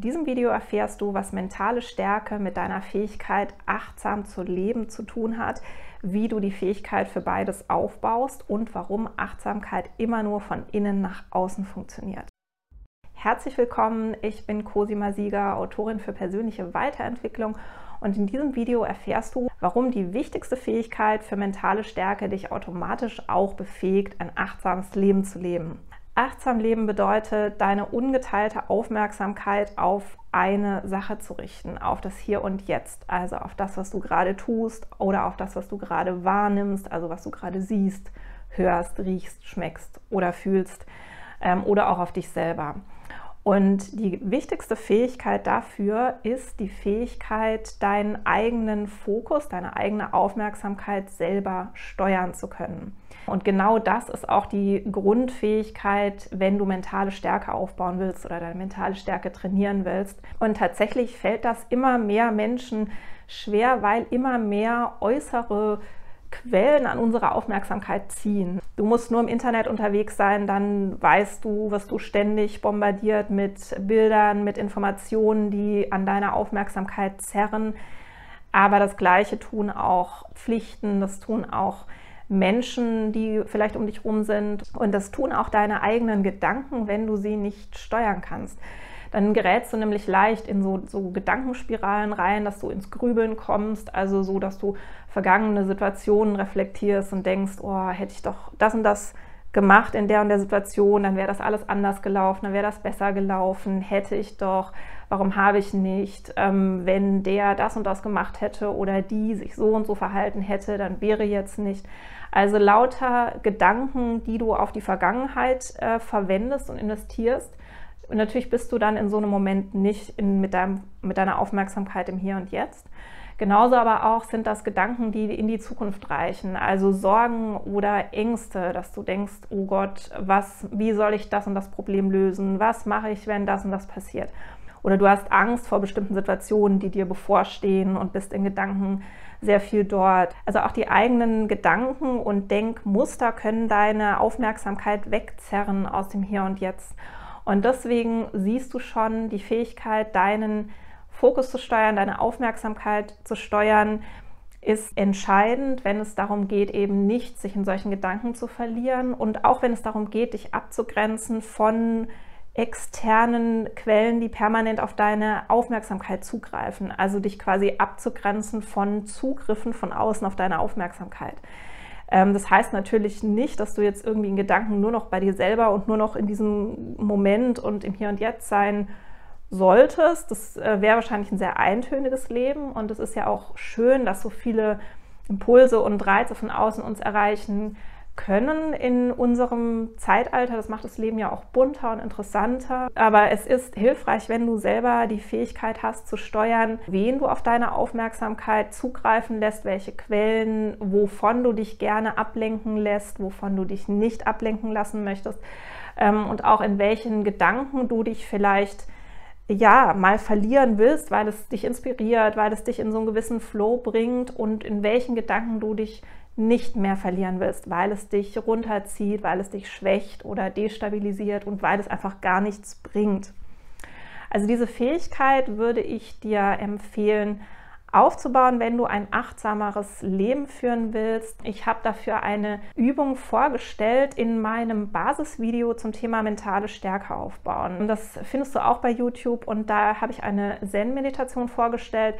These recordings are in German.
In diesem Video erfährst du, was mentale Stärke mit deiner Fähigkeit, achtsam zu leben zu tun hat, wie du die Fähigkeit für beides aufbaust und warum Achtsamkeit immer nur von innen nach außen funktioniert. Herzlich willkommen, ich bin Cosima Sieger, Autorin für persönliche Weiterentwicklung und in diesem Video erfährst du, warum die wichtigste Fähigkeit für mentale Stärke dich automatisch auch befähigt, ein achtsames Leben zu leben. Achtsam leben bedeutet, deine ungeteilte Aufmerksamkeit auf eine Sache zu richten, auf das Hier und Jetzt, also auf das, was du gerade tust oder auf das, was du gerade wahrnimmst, also was du gerade siehst, hörst, riechst, schmeckst oder fühlst ähm, oder auch auf dich selber. Und die wichtigste Fähigkeit dafür ist die Fähigkeit, deinen eigenen Fokus, deine eigene Aufmerksamkeit selber steuern zu können. Und genau das ist auch die Grundfähigkeit, wenn du mentale Stärke aufbauen willst oder deine mentale Stärke trainieren willst. Und tatsächlich fällt das immer mehr Menschen schwer, weil immer mehr äußere Quellen an unsere Aufmerksamkeit ziehen. Du musst nur im Internet unterwegs sein, dann weißt du, wirst du ständig bombardiert mit Bildern, mit Informationen, die an deiner Aufmerksamkeit zerren. Aber das Gleiche tun auch Pflichten, das tun auch Menschen, die vielleicht um dich rum sind. Und das tun auch deine eigenen Gedanken, wenn du sie nicht steuern kannst dann gerätst du nämlich leicht in so, so Gedankenspiralen rein, dass du ins Grübeln kommst, also so, dass du vergangene Situationen reflektierst und denkst, oh, hätte ich doch das und das gemacht in der und der Situation, dann wäre das alles anders gelaufen, dann wäre das besser gelaufen, hätte ich doch, warum habe ich nicht, ähm, wenn der das und das gemacht hätte oder die sich so und so verhalten hätte, dann wäre jetzt nicht. Also lauter Gedanken, die du auf die Vergangenheit äh, verwendest und investierst, und natürlich bist du dann in so einem Moment nicht in, mit, deinem, mit deiner Aufmerksamkeit im Hier und Jetzt. Genauso aber auch sind das Gedanken, die in die Zukunft reichen, also Sorgen oder Ängste, dass du denkst, oh Gott, was, wie soll ich das und das Problem lösen? Was mache ich, wenn das und das passiert? Oder du hast Angst vor bestimmten Situationen, die dir bevorstehen und bist in Gedanken sehr viel dort. Also auch die eigenen Gedanken und Denkmuster können deine Aufmerksamkeit wegzerren aus dem Hier und Jetzt. Und deswegen siehst du schon die Fähigkeit, deinen Fokus zu steuern, deine Aufmerksamkeit zu steuern, ist entscheidend, wenn es darum geht, eben nicht sich in solchen Gedanken zu verlieren und auch wenn es darum geht, dich abzugrenzen von externen Quellen, die permanent auf deine Aufmerksamkeit zugreifen, also dich quasi abzugrenzen von Zugriffen von außen auf deine Aufmerksamkeit. Ähm, das heißt natürlich nicht, dass du jetzt irgendwie in Gedanken nur noch bei dir selber und nur noch in diesem Moment und im Hier und Jetzt sein solltest. Das äh, wäre wahrscheinlich ein sehr eintöniges Leben und es ist ja auch schön, dass so viele Impulse und Reize von außen uns erreichen können in unserem Zeitalter. Das macht das Leben ja auch bunter und interessanter. Aber es ist hilfreich, wenn du selber die Fähigkeit hast zu steuern, wen du auf deine Aufmerksamkeit zugreifen lässt, welche Quellen, wovon du dich gerne ablenken lässt, wovon du dich nicht ablenken lassen möchtest ähm, und auch in welchen Gedanken du dich vielleicht ja, mal verlieren willst, weil es dich inspiriert, weil es dich in so einen gewissen Flow bringt und in welchen Gedanken du dich nicht mehr verlieren willst, weil es dich runterzieht, weil es dich schwächt oder destabilisiert und weil es einfach gar nichts bringt. Also diese Fähigkeit würde ich dir empfehlen aufzubauen, wenn du ein achtsameres Leben führen willst. Ich habe dafür eine Übung vorgestellt in meinem Basisvideo zum Thema mentale Stärke aufbauen. Das findest du auch bei YouTube und da habe ich eine Zen-Meditation vorgestellt,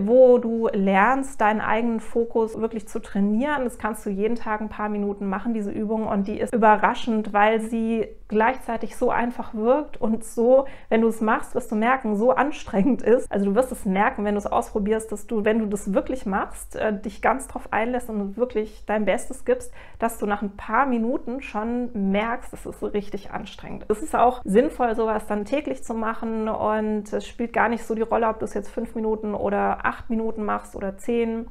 wo du lernst, deinen eigenen Fokus wirklich zu trainieren. Das kannst du jeden Tag ein paar Minuten machen, diese Übung. Und die ist überraschend, weil sie gleichzeitig so einfach wirkt und so, wenn du es machst, wirst du merken, so anstrengend ist. Also du wirst es merken, wenn du es ausprobierst, dass du, wenn du das wirklich machst, äh, dich ganz drauf einlässt und wirklich dein Bestes gibst, dass du nach ein paar Minuten schon merkst, es ist richtig anstrengend. Es ist auch sinnvoll, sowas dann täglich zu machen und es spielt gar nicht so die Rolle, ob du es jetzt fünf Minuten oder acht Minuten machst oder zehn.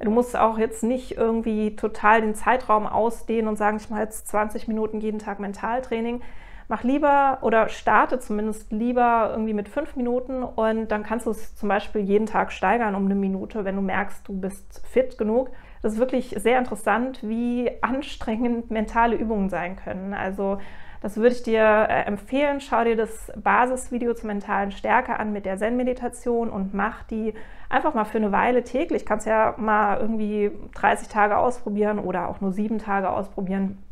Du musst auch jetzt nicht irgendwie total den Zeitraum ausdehnen und sagen, ich mache jetzt 20 Minuten jeden Tag Mentaltraining. Mach lieber oder starte zumindest lieber irgendwie mit fünf Minuten und dann kannst du es zum Beispiel jeden Tag steigern um eine Minute, wenn du merkst, du bist fit genug. Das ist wirklich sehr interessant, wie anstrengend mentale Übungen sein können. Also Das würde ich dir äh, empfehlen. Schau dir das Basisvideo zur mentalen Stärke an mit der Zen-Meditation und mach die einfach mal für eine Weile täglich. Kannst ja mal irgendwie 30 Tage ausprobieren oder auch nur sieben Tage ausprobieren.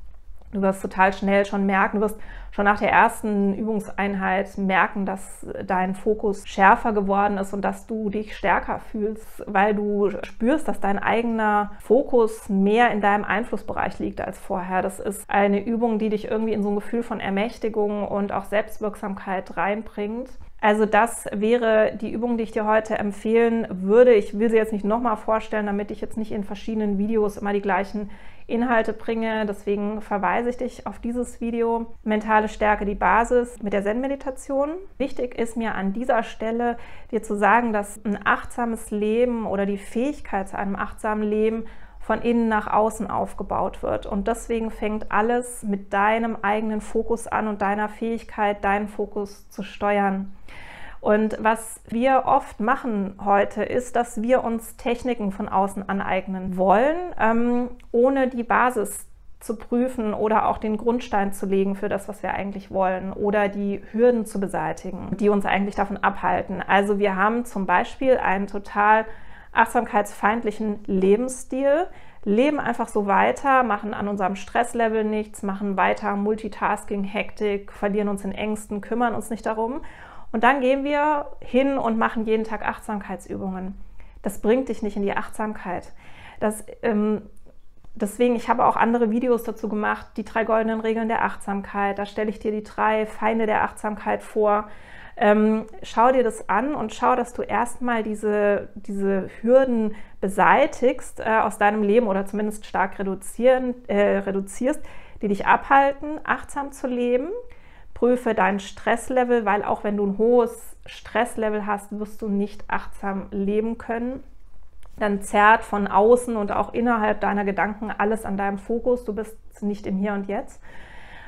Du wirst total schnell schon merken, du wirst schon nach der ersten Übungseinheit merken, dass dein Fokus schärfer geworden ist und dass du dich stärker fühlst, weil du spürst, dass dein eigener Fokus mehr in deinem Einflussbereich liegt als vorher. Das ist eine Übung, die dich irgendwie in so ein Gefühl von Ermächtigung und auch Selbstwirksamkeit reinbringt. Also das wäre die Übung, die ich dir heute empfehlen würde. Ich will sie jetzt nicht nochmal vorstellen, damit ich jetzt nicht in verschiedenen Videos immer die gleichen Inhalte bringe. Deswegen verweise ich dich auf dieses Video. Mentale Stärke, die Basis mit der Zen-Meditation. Wichtig ist mir an dieser Stelle dir zu sagen, dass ein achtsames Leben oder die Fähigkeit zu einem achtsamen Leben von innen nach außen aufgebaut wird. Und deswegen fängt alles mit deinem eigenen Fokus an und deiner Fähigkeit, deinen Fokus zu steuern. Und was wir oft machen heute, ist, dass wir uns Techniken von außen aneignen wollen, ähm, ohne die Basis zu prüfen oder auch den Grundstein zu legen für das, was wir eigentlich wollen oder die Hürden zu beseitigen, die uns eigentlich davon abhalten. Also wir haben zum Beispiel einen total achtsamkeitsfeindlichen Lebensstil, leben einfach so weiter, machen an unserem Stresslevel nichts, machen weiter Multitasking, Hektik, verlieren uns in Ängsten, kümmern uns nicht darum und dann gehen wir hin und machen jeden Tag Achtsamkeitsübungen. Das bringt dich nicht in die Achtsamkeit. Das, ähm, deswegen, ich habe auch andere Videos dazu gemacht, die drei goldenen Regeln der Achtsamkeit. Da stelle ich dir die drei Feinde der Achtsamkeit vor. Ähm, schau dir das an und schau, dass du erstmal diese, diese Hürden beseitigst äh, aus deinem Leben oder zumindest stark reduzieren, äh, reduzierst, die dich abhalten, achtsam zu leben Prüfe dein Stresslevel, weil auch wenn du ein hohes Stresslevel hast, wirst du nicht achtsam leben können. Dann zerrt von außen und auch innerhalb deiner Gedanken alles an deinem Fokus. Du bist nicht im Hier und Jetzt.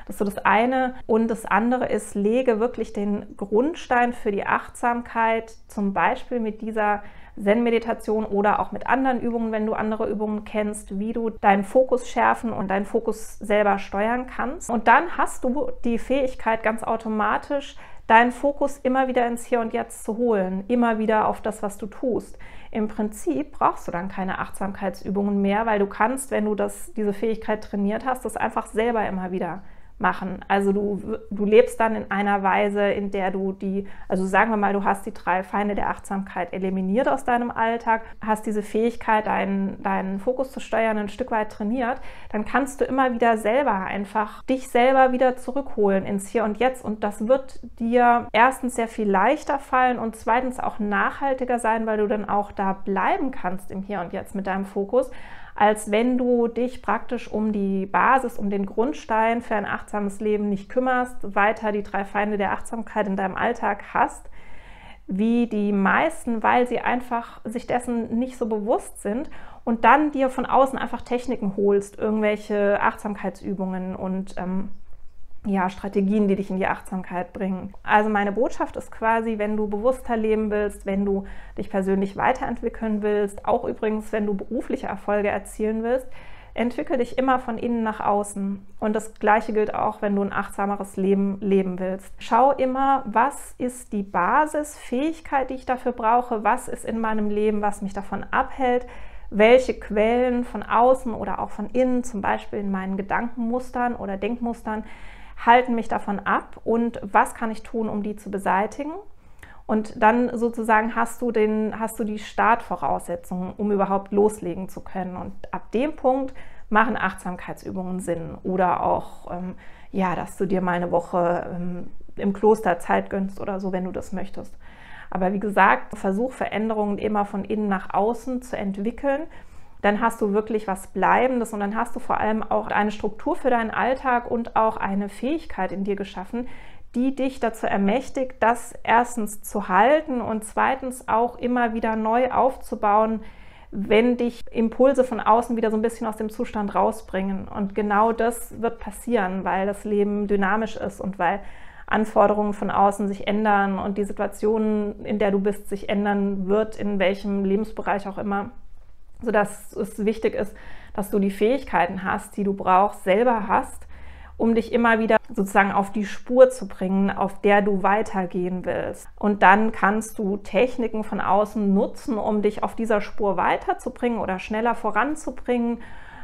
Das ist so das eine. Und das andere ist, lege wirklich den Grundstein für die Achtsamkeit, zum Beispiel mit dieser Zen-Meditation oder auch mit anderen Übungen, wenn du andere Übungen kennst, wie du deinen Fokus schärfen und deinen Fokus selber steuern kannst. Und dann hast du die Fähigkeit ganz automatisch, deinen Fokus immer wieder ins Hier und Jetzt zu holen, immer wieder auf das, was du tust. Im Prinzip brauchst du dann keine Achtsamkeitsübungen mehr, weil du kannst, wenn du das, diese Fähigkeit trainiert hast, das einfach selber immer wieder machen. Also du, du lebst dann in einer Weise, in der du die, also sagen wir mal, du hast die drei Feinde der Achtsamkeit eliminiert aus deinem Alltag, hast diese Fähigkeit, deinen, deinen Fokus zu steuern, ein Stück weit trainiert, dann kannst du immer wieder selber einfach dich selber wieder zurückholen ins Hier und Jetzt. Und das wird dir erstens sehr viel leichter fallen und zweitens auch nachhaltiger sein, weil du dann auch da bleiben kannst im Hier und Jetzt mit deinem Fokus als wenn du dich praktisch um die Basis, um den Grundstein für ein achtsames Leben nicht kümmerst, weiter die drei Feinde der Achtsamkeit in deinem Alltag hast, wie die meisten, weil sie einfach sich dessen nicht so bewusst sind und dann dir von außen einfach Techniken holst, irgendwelche Achtsamkeitsübungen und ähm, ja, Strategien, die dich in die Achtsamkeit bringen. Also meine Botschaft ist quasi, wenn du bewusster leben willst, wenn du dich persönlich weiterentwickeln willst, auch übrigens, wenn du berufliche Erfolge erzielen willst, entwickel dich immer von innen nach außen. Und das Gleiche gilt auch, wenn du ein achtsameres Leben leben willst. Schau immer, was ist die Basisfähigkeit, die ich dafür brauche, was ist in meinem Leben, was mich davon abhält, welche Quellen von außen oder auch von innen, zum Beispiel in meinen Gedankenmustern oder Denkmustern, halten mich davon ab und was kann ich tun, um die zu beseitigen? Und dann sozusagen hast du, den, hast du die Startvoraussetzungen, um überhaupt loslegen zu können. Und ab dem Punkt machen Achtsamkeitsübungen Sinn. Oder auch, ähm, ja, dass du dir mal eine Woche ähm, im Kloster Zeit gönnst oder so, wenn du das möchtest. Aber wie gesagt, versuch Veränderungen immer von innen nach außen zu entwickeln dann hast du wirklich was Bleibendes und dann hast du vor allem auch eine Struktur für deinen Alltag und auch eine Fähigkeit in dir geschaffen, die dich dazu ermächtigt, das erstens zu halten und zweitens auch immer wieder neu aufzubauen, wenn dich Impulse von außen wieder so ein bisschen aus dem Zustand rausbringen. Und genau das wird passieren, weil das Leben dynamisch ist und weil Anforderungen von außen sich ändern und die Situation, in der du bist, sich ändern wird, in welchem Lebensbereich auch immer sodass es wichtig ist, dass du die Fähigkeiten hast, die du brauchst, selber hast, um dich immer wieder sozusagen auf die Spur zu bringen, auf der du weitergehen willst. Und dann kannst du Techniken von außen nutzen, um dich auf dieser Spur weiterzubringen oder schneller voranzubringen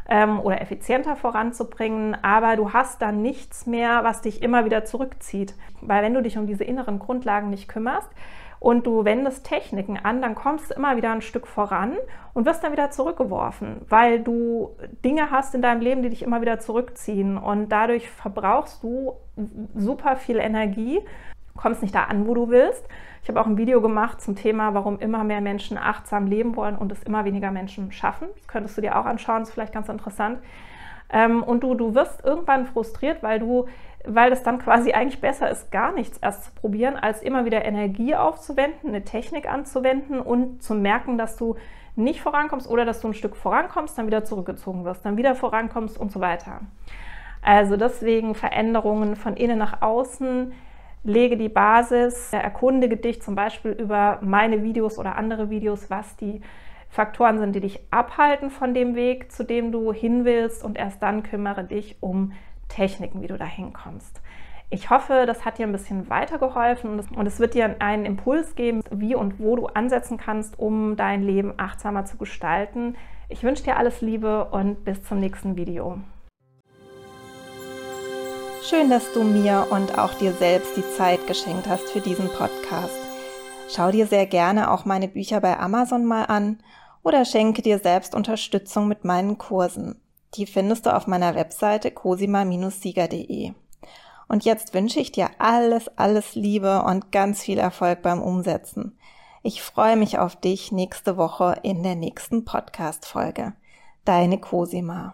ähm, oder effizienter voranzubringen, aber du hast dann nichts mehr, was dich immer wieder zurückzieht. Weil wenn du dich um diese inneren Grundlagen nicht kümmerst, und du wendest Techniken an, dann kommst du immer wieder ein Stück voran und wirst dann wieder zurückgeworfen, weil du Dinge hast in deinem Leben, die dich immer wieder zurückziehen und dadurch verbrauchst du super viel Energie, kommst nicht da an, wo du willst. Ich habe auch ein Video gemacht zum Thema, warum immer mehr Menschen achtsam leben wollen und es immer weniger Menschen schaffen. Das könntest du dir auch anschauen, ist vielleicht ganz interessant. Ähm, und du, du wirst irgendwann frustriert, weil du, weil es dann quasi eigentlich besser ist, gar nichts erst zu probieren, als immer wieder Energie aufzuwenden, eine Technik anzuwenden und zu merken, dass du nicht vorankommst oder dass du ein Stück vorankommst, dann wieder zurückgezogen wirst, dann wieder vorankommst und so weiter. Also deswegen Veränderungen von innen nach außen, lege die Basis, erkundige dich zum Beispiel über meine Videos oder andere Videos, was die Faktoren sind, die dich abhalten von dem Weg, zu dem du hin willst und erst dann kümmere dich um Techniken, wie du da hinkommst. Ich hoffe, das hat dir ein bisschen weitergeholfen und es wird dir einen Impuls geben, wie und wo du ansetzen kannst, um dein Leben achtsamer zu gestalten. Ich wünsche dir alles Liebe und bis zum nächsten Video. Schön, dass du mir und auch dir selbst die Zeit geschenkt hast für diesen Podcast. Schau dir sehr gerne auch meine Bücher bei Amazon mal an oder schenke dir selbst Unterstützung mit meinen Kursen. Die findest du auf meiner Webseite cosima-sieger.de. Und jetzt wünsche ich dir alles, alles Liebe und ganz viel Erfolg beim Umsetzen. Ich freue mich auf dich nächste Woche in der nächsten Podcast-Folge. Deine Cosima.